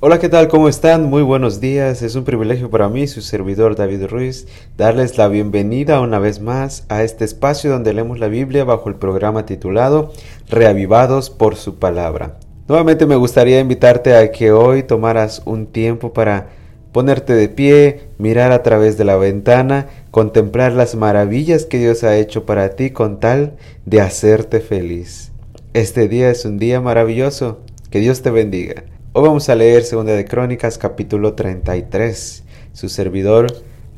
Hola, ¿qué tal? ¿Cómo están? Muy buenos días. Es un privilegio para mí, su servidor David Ruiz, darles la bienvenida una vez más a este espacio donde leemos la Biblia bajo el programa titulado Reavivados por su palabra. Nuevamente me gustaría invitarte a que hoy tomaras un tiempo para ponerte de pie, mirar a través de la ventana, contemplar las maravillas que Dios ha hecho para ti con tal de hacerte feliz. Este día es un día maravilloso. Que Dios te bendiga. Hoy vamos a leer Segunda de Crónicas capítulo 33. Su servidor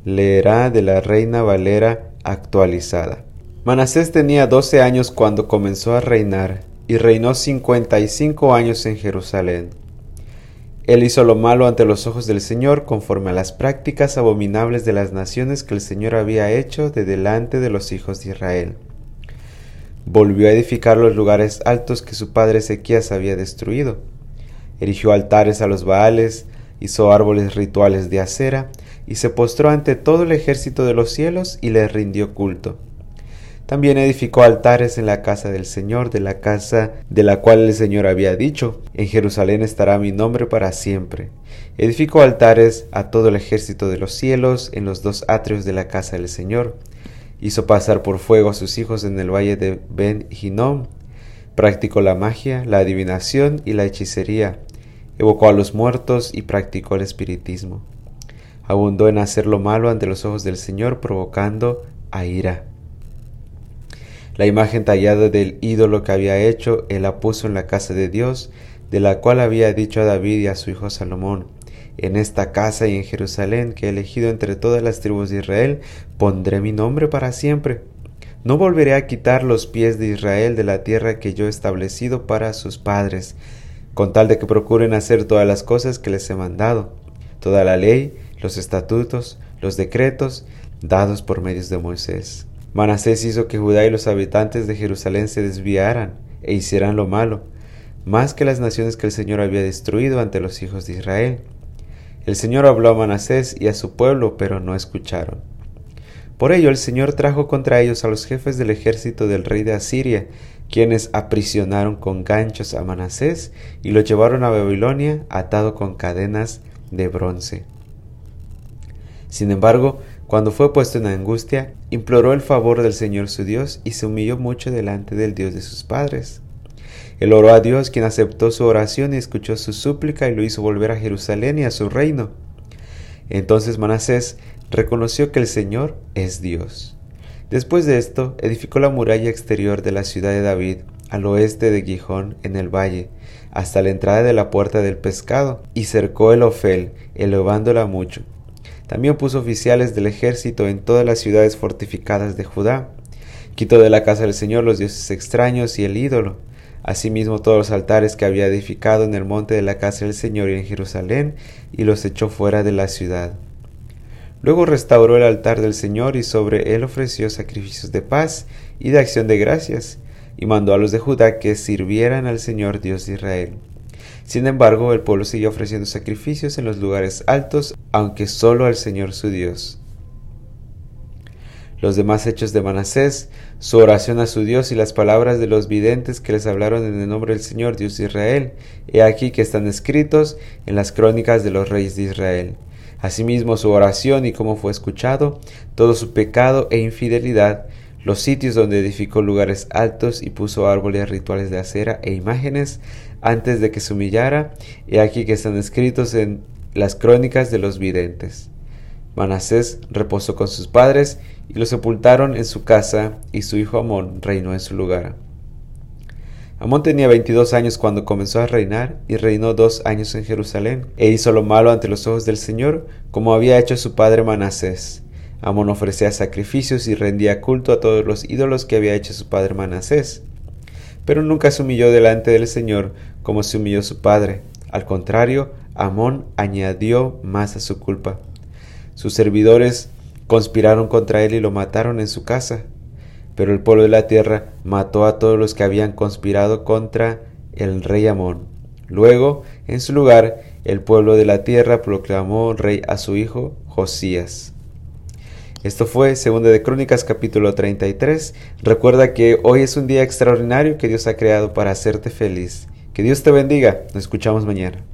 leerá de la Reina Valera actualizada. Manasés tenía 12 años cuando comenzó a reinar y reinó 55 años en Jerusalén. Él hizo lo malo ante los ojos del Señor conforme a las prácticas abominables de las naciones que el Señor había hecho de delante de los hijos de Israel. Volvió a edificar los lugares altos que su padre Ezequías había destruido erigió altares a los Baales, hizo árboles rituales de acera, y se postró ante todo el ejército de los cielos y le rindió culto. También edificó altares en la casa del Señor, de la casa de la cual el Señor había dicho, en Jerusalén estará mi nombre para siempre. Edificó altares a todo el ejército de los cielos en los dos atrios de la casa del Señor. Hizo pasar por fuego a sus hijos en el valle de Ben Hinnom. Practicó la magia, la adivinación y la hechicería evocó a los muertos y practicó el espiritismo. Abundó en hacer lo malo ante los ojos del Señor, provocando a ira. La imagen tallada del ídolo que había hecho, él la puso en la casa de Dios, de la cual había dicho a David y a su hijo Salomón, en esta casa y en Jerusalén que he elegido entre todas las tribus de Israel, pondré mi nombre para siempre. No volveré a quitar los pies de Israel de la tierra que yo he establecido para sus padres, con tal de que procuren hacer todas las cosas que les he mandado, toda la ley, los estatutos, los decretos dados por medios de Moisés. Manasés hizo que Judá y los habitantes de Jerusalén se desviaran e hicieran lo malo, más que las naciones que el Señor había destruido ante los hijos de Israel. El Señor habló a Manasés y a su pueblo, pero no escucharon. Por ello el Señor trajo contra ellos a los jefes del ejército del rey de Asiria, quienes aprisionaron con ganchos a Manasés y lo llevaron a Babilonia atado con cadenas de bronce. Sin embargo, cuando fue puesto en angustia, imploró el favor del Señor su Dios y se humilló mucho delante del Dios de sus padres. Él oró a Dios, quien aceptó su oración y escuchó su súplica y lo hizo volver a Jerusalén y a su reino. Entonces Manasés reconoció que el Señor es Dios. Después de esto, edificó la muralla exterior de la ciudad de David, al oeste de Gijón, en el valle, hasta la entrada de la puerta del pescado, y cercó el Ofel, elevándola mucho. También puso oficiales del ejército en todas las ciudades fortificadas de Judá. Quitó de la casa del Señor los dioses extraños y el ídolo, asimismo todos los altares que había edificado en el monte de la casa del Señor y en Jerusalén, y los echó fuera de la ciudad. Luego restauró el altar del Señor y sobre él ofreció sacrificios de paz y de acción de gracias, y mandó a los de Judá que sirvieran al Señor Dios de Israel. Sin embargo, el pueblo siguió ofreciendo sacrificios en los lugares altos, aunque solo al Señor su Dios. Los demás hechos de Manasés, su oración a su Dios y las palabras de los videntes que les hablaron en el nombre del Señor Dios de Israel, he aquí que están escritos en las crónicas de los reyes de Israel. Asimismo su oración y cómo fue escuchado, todo su pecado e infidelidad, los sitios donde edificó lugares altos y puso árboles rituales de acera e imágenes antes de que se humillara, y aquí que están escritos en las crónicas de los videntes. Manasés reposó con sus padres y lo sepultaron en su casa, y su hijo Amón reinó en su lugar. Amón tenía 22 años cuando comenzó a reinar y reinó dos años en Jerusalén, e hizo lo malo ante los ojos del Señor, como había hecho su padre Manasés. Amón ofrecía sacrificios y rendía culto a todos los ídolos que había hecho su padre Manasés. Pero nunca se humilló delante del Señor como se humilló su padre. Al contrario, Amón añadió más a su culpa. Sus servidores conspiraron contra él y lo mataron en su casa. Pero el pueblo de la tierra mató a todos los que habían conspirado contra el rey Amón. Luego, en su lugar, el pueblo de la tierra proclamó rey a su hijo Josías. Esto fue Segunda de Crónicas capítulo 33. Recuerda que hoy es un día extraordinario que Dios ha creado para hacerte feliz. Que Dios te bendiga. Nos escuchamos mañana.